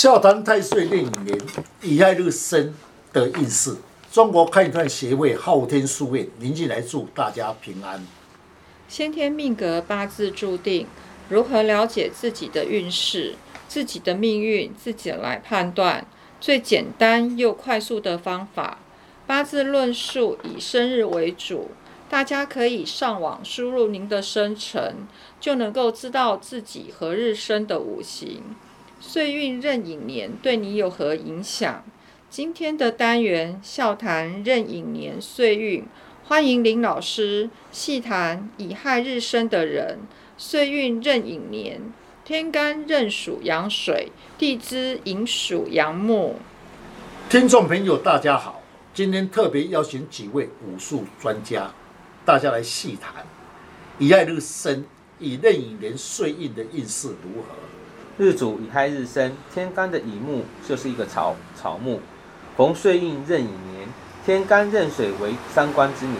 笑谈太岁令年乙亥日生的运势。中国看一看协会昊天书院临近来祝大家平安。先天命格八字注定，如何了解自己的运势、自己的命运，自己来判断。最简单又快速的方法，八字论述以生日为主。大家可以上网输入您的生辰，就能够知道自己何日生的五行、岁运、壬寅年对你有何影响。今天的单元笑谈壬寅年岁运，欢迎林老师细谈乙亥日生的人，岁运壬寅年，天干壬属阳水，地支寅属阳木。听众朋友，大家好，今天特别邀请几位武术专家。大家来细谈，乙亥日生以壬寅年岁运的运势如何？日主乙亥日生，天干的乙木就是一个草草木，逢岁运壬寅年，天干壬水为三官之年，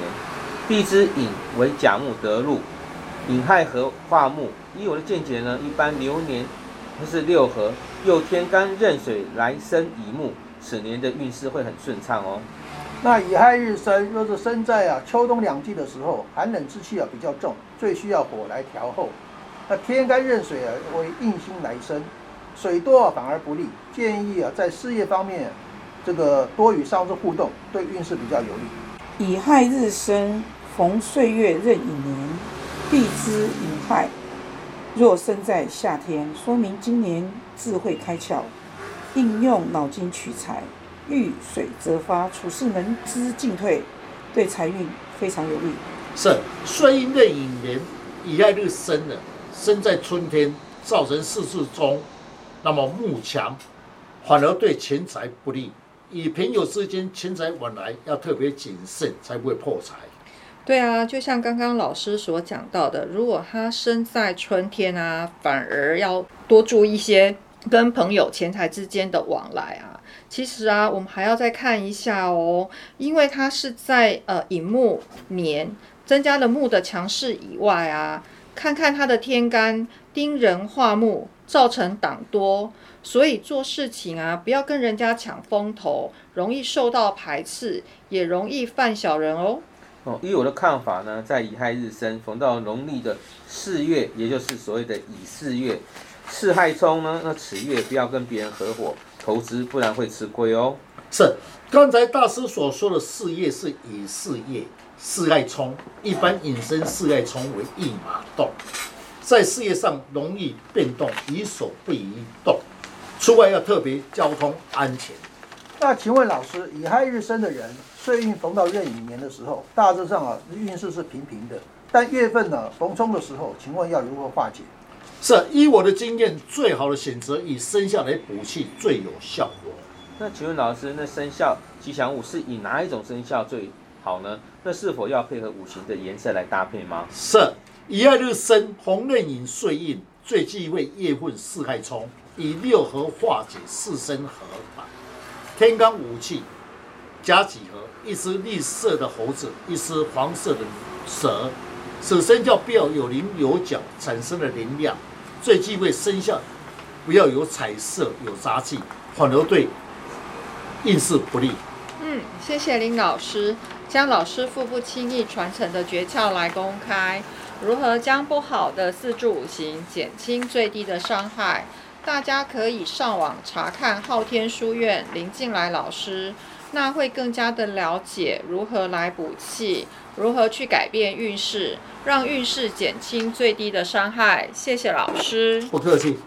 地支寅为甲木得禄，寅亥合化木。以我的见解呢，一般流年不是六合，又天干壬水来生乙木，此年的运势会很顺畅哦。那乙亥日生，若是生在啊秋冬两季的时候，寒冷之气啊比较重，最需要火来调候。那天干壬水啊为印星来生，水多啊反而不利。建议啊在事业方面，这个多与上司互动，对运势比较有利。乙亥日生，逢岁月壬寅年，地支寅亥。若生在夏天，说明今年智慧开窍，应用脑筋取材。遇水则发，处事能知进退，对财运非常有利。是岁运壬寅年乙亥日生的，生在春天，造成四事中，那么木强，反而对钱财不利。与朋友之间钱财往来要特别谨慎，才不会破财。对啊，就像刚刚老师所讲到的，如果他生在春天啊，反而要多注意一些跟朋友钱财之间的往来啊。其实啊，我们还要再看一下哦，因为它是在呃乙木年增加了木的强势以外啊，看看他的天干丁人化木，造成党多，所以做事情啊，不要跟人家抢风头，容易受到排斥，也容易犯小人哦。哦，依我的看法呢，在乙亥日生逢到农历的四月，也就是所谓的乙巳月，四亥冲呢，那此月不要跟别人合伙。投资不然会吃亏哦。是，刚才大师所说的事业是以事业，事爱冲，一般引申事爱冲为一马动，在事业上容易变动，宜守不宜动，出外要特别交通安全。那请问老师，乙亥日生的人，岁运逢到壬寅年的时候，大致上啊运势是平平的，但月份呢逢冲的时候，请问要如何化解？是依我的经验，最好的选择以生肖来补气最有效果。那请问老师，那生肖吉祥物是以哪一种生肖最好呢？那是否要配合五行的颜色来搭配吗？是，乙亥日生，红刃寅岁印，最忌讳夜混四害冲，以六合化解四生合法。天罡五气加几何？一只绿色的猴子，一只黄色的蛇，此生肖必要有棱有角，产生的能量。最忌讳生肖不要有彩色、有杂气，反而对运势不利。嗯，谢谢林老师将老师傅不轻易传承的诀窍来公开，如何将不好的四柱五行减轻最低的伤害？大家可以上网查看昊天书院林静来老师，那会更加的了解如何来补气。如何去改变运势，让运势减轻最低的伤害？谢谢老师，不客气。